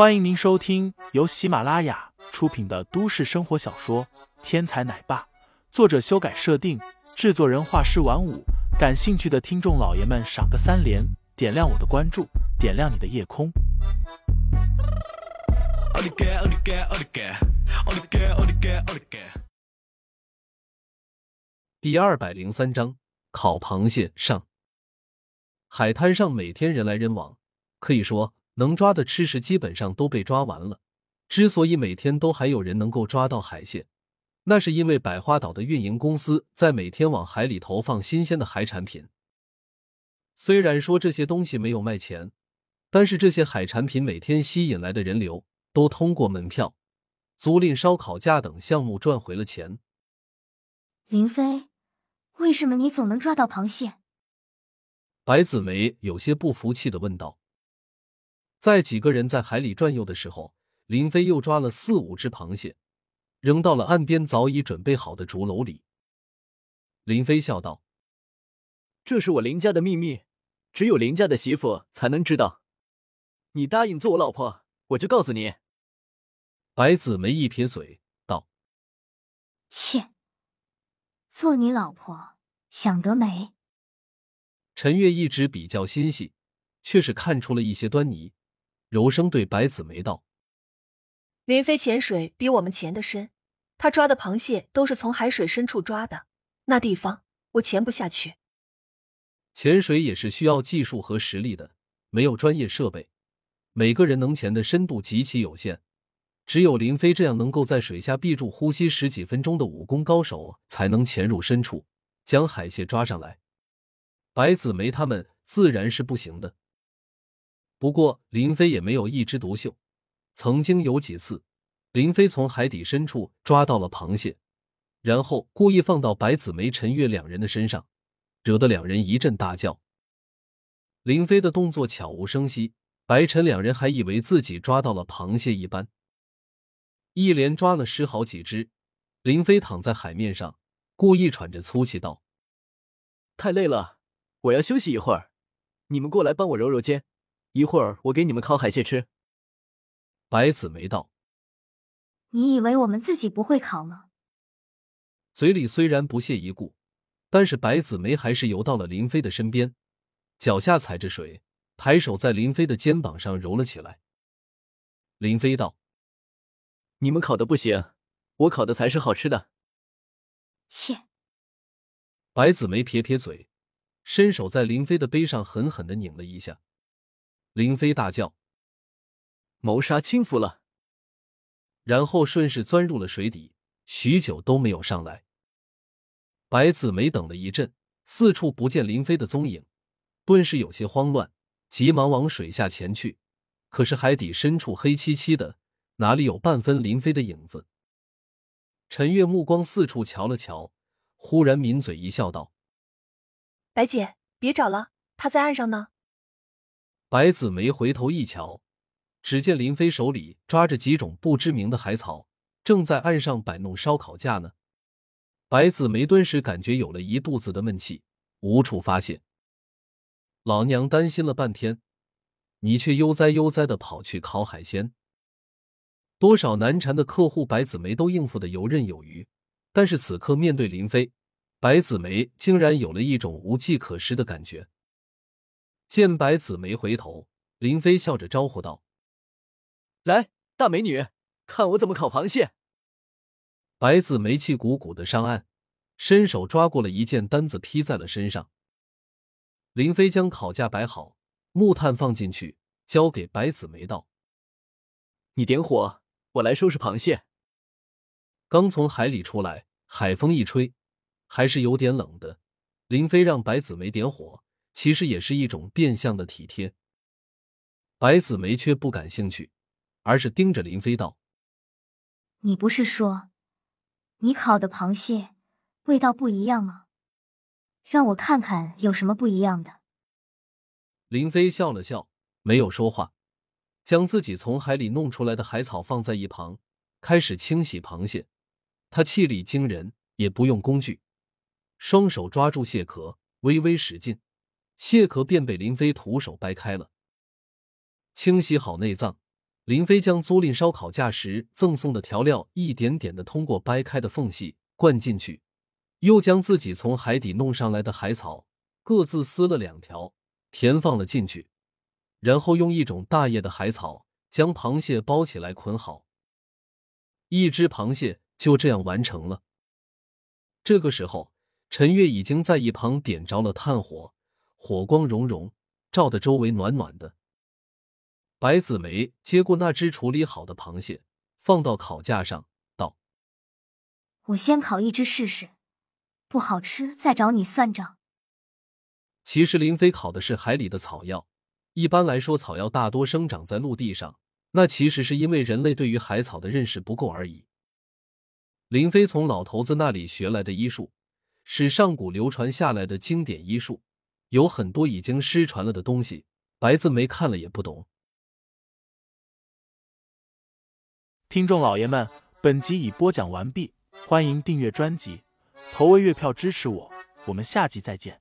欢迎您收听由喜马拉雅出品的都市生活小说《天才奶爸》，作者修改设定，制作人画师晚舞。感兴趣的听众老爷们，赏个三连，点亮我的关注，点亮你的夜空。第二百零三章，烤螃蟹上。海滩上每天人来人往，可以说。能抓的吃食基本上都被抓完了。之所以每天都还有人能够抓到海蟹，那是因为百花岛的运营公司在每天往海里投放新鲜的海产品。虽然说这些东西没有卖钱，但是这些海产品每天吸引来的人流都通过门票、租赁烧烤架等项目赚回了钱。林飞，为什么你总能抓到螃蟹？白子梅有些不服气的问道。在几个人在海里转悠的时候，林飞又抓了四五只螃蟹，扔到了岸边早已准备好的竹篓里。林飞笑道：“这是我林家的秘密，只有林家的媳妇才能知道。你答应做我老婆，我就告诉你。”白子梅一撇嘴道：“切，做你老婆想得美。”陈月一直比较心细，却是看出了一些端倪。柔声对白子梅道：“林飞潜水比我们潜的深，他抓的螃蟹都是从海水深处抓的，那地方我潜不下去。潜水也是需要技术和实力的，没有专业设备，每个人能潜的深度极其有限。只有林飞这样能够在水下闭住呼吸十几分钟的武功高手，才能潜入深处将海蟹抓上来。白子梅他们自然是不行的。”不过林飞也没有一枝独秀，曾经有几次，林飞从海底深处抓到了螃蟹，然后故意放到白子梅、陈月两人的身上，惹得两人一阵大叫。林飞的动作悄无声息，白陈两人还以为自己抓到了螃蟹一般。一连抓了十好几只，林飞躺在海面上，故意喘着粗气道：“太累了，我要休息一会儿，你们过来帮我揉揉肩。”一会儿我给你们烤海蟹吃。白子梅道：“你以为我们自己不会烤吗？”嘴里虽然不屑一顾，但是白子梅还是游到了林飞的身边，脚下踩着水，抬手在林飞的肩膀上揉了起来。林飞道：“你们烤的不行，我烤的才是好吃的。”切！白子梅撇撇嘴，伸手在林飞的背上狠狠的拧了一下。林飞大叫：“谋杀轻浮了！”然后顺势钻入了水底，许久都没有上来。白子梅等了一阵，四处不见林飞的踪影，顿时有些慌乱，急忙往水下潜去。可是海底深处黑漆漆的，哪里有半分林飞的影子？陈月目光四处瞧了瞧，忽然抿嘴一笑，道：“白姐，别找了，他在岸上呢。”白子梅回头一瞧，只见林飞手里抓着几种不知名的海草，正在岸上摆弄烧烤架呢。白子梅顿时感觉有了一肚子的闷气，无处发泄。老娘担心了半天，你却悠哉悠哉的跑去烤海鲜。多少难缠的客户，白子梅都应付的游刃有余。但是此刻面对林飞，白子梅竟然有了一种无计可施的感觉。见白子梅回头，林飞笑着招呼道：“来，大美女，看我怎么烤螃蟹。”白子梅气鼓鼓的上岸，伸手抓过了一件单子披在了身上。林飞将烤架摆好，木炭放进去，交给白子梅道：“你点火，我来收拾螃蟹。”刚从海里出来，海风一吹，还是有点冷的。林飞让白子梅点火。其实也是一种变相的体贴。白子梅却不感兴趣，而是盯着林飞道：“你不是说你烤的螃蟹味道不一样吗？让我看看有什么不一样的。”林飞笑了笑，没有说话，将自己从海里弄出来的海草放在一旁，开始清洗螃蟹。他气力惊人，也不用工具，双手抓住蟹壳，微微使劲。蟹壳便被林飞徒手掰开了。清洗好内脏，林飞将租赁烧烤架时赠送的调料一点点的通过掰开的缝隙灌进去，又将自己从海底弄上来的海草各自撕了两条，填放了进去，然后用一种大叶的海草将螃蟹包起来捆好，一只螃蟹就这样完成了。这个时候，陈月已经在一旁点着了炭火，火光融融，照得周围暖暖的。白子梅接过那只处理好的螃蟹，放到烤架上，道：“我先烤一只试试，不好吃再找你算账。”其实林飞烤的是海里的草药。一般来说，草药大多生长在陆地上，那其实是因为人类对于海草的认识不够而已。林飞从老头子那里学来的医术，是上古流传下来的经典医术，有很多已经失传了的东西，白字眉看了也不懂。听众老爷们，本集已播讲完毕，欢迎订阅专辑，投喂月票支持我，我们下集再见。